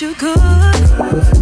my time.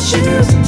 Did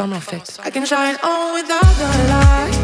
en fait. I can shine on without the light.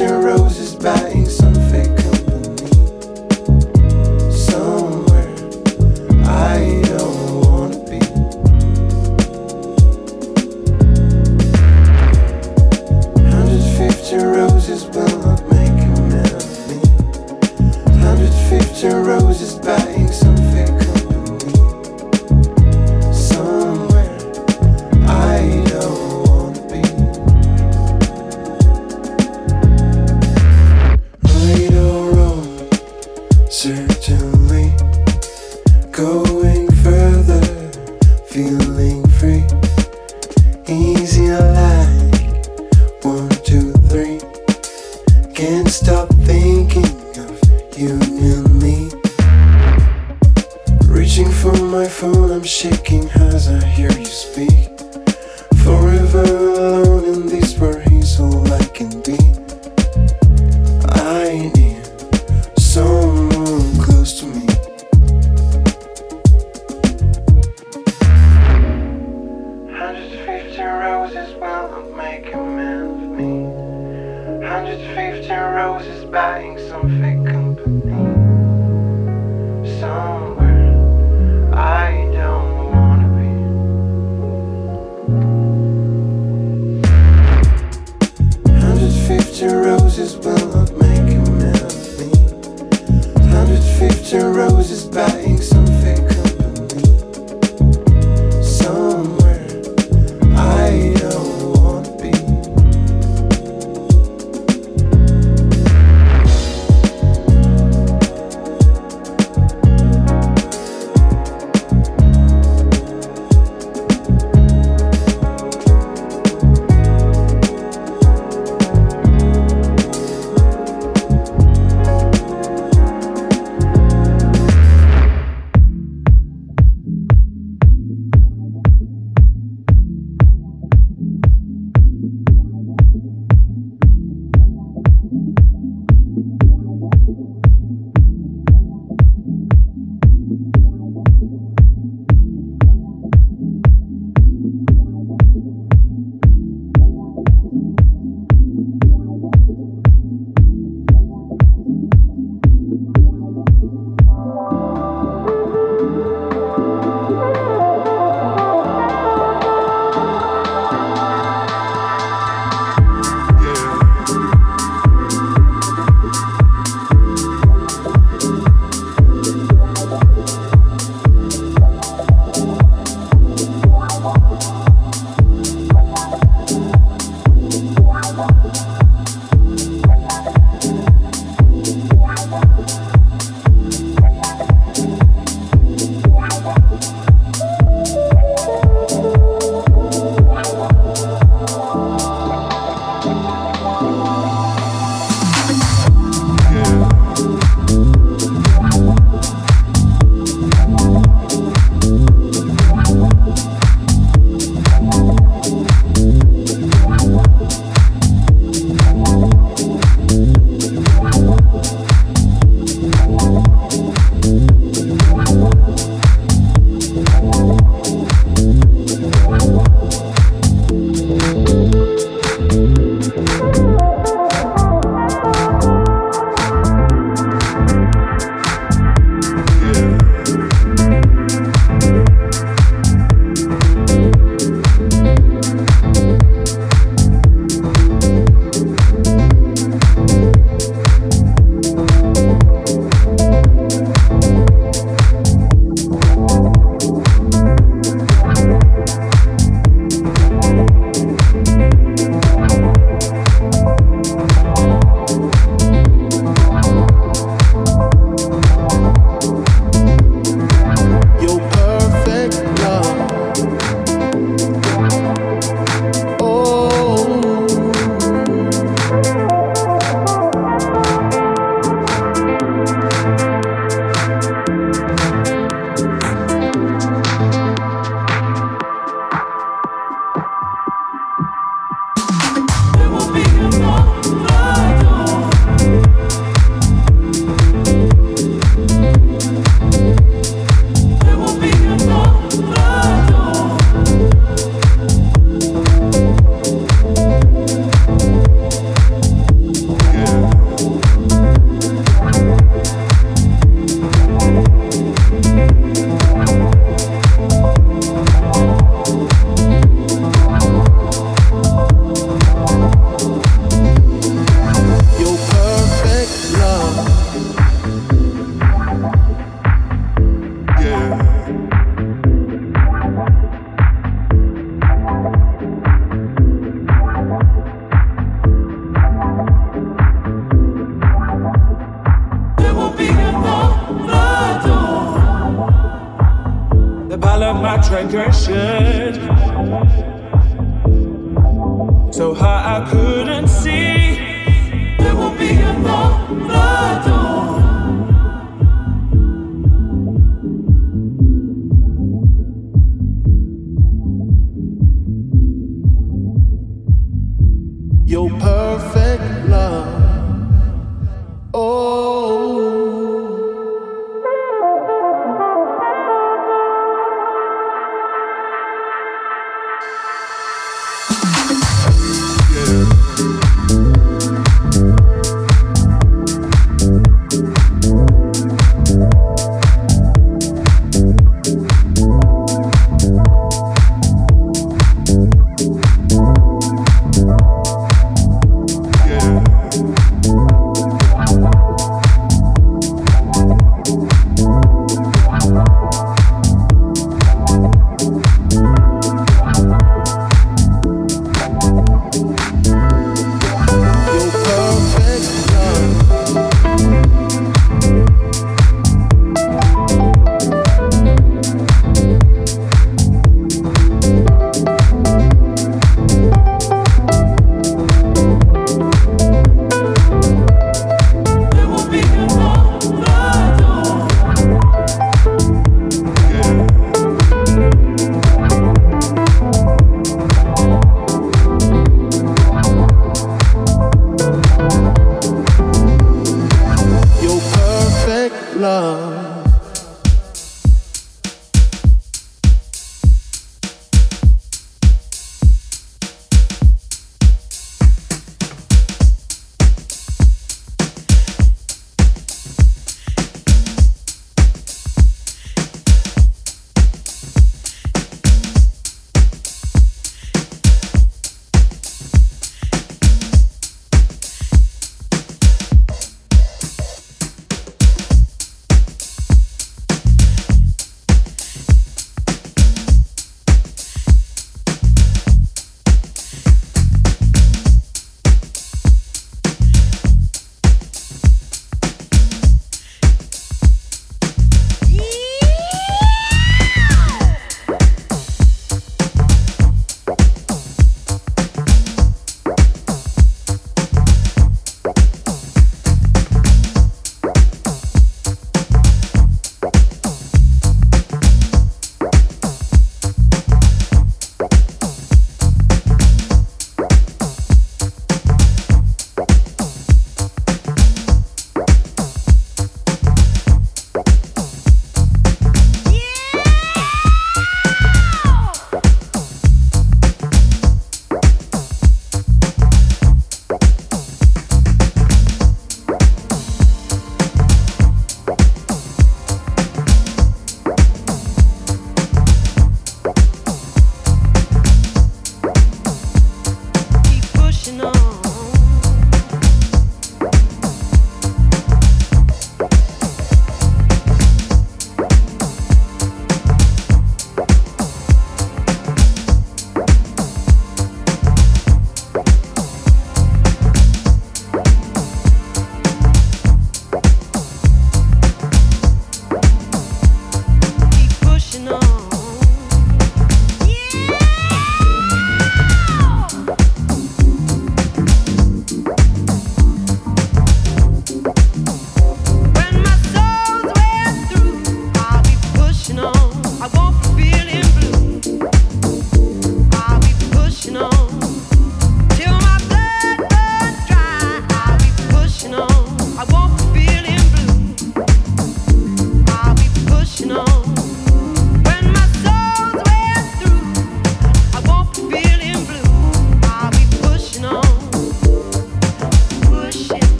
and roses.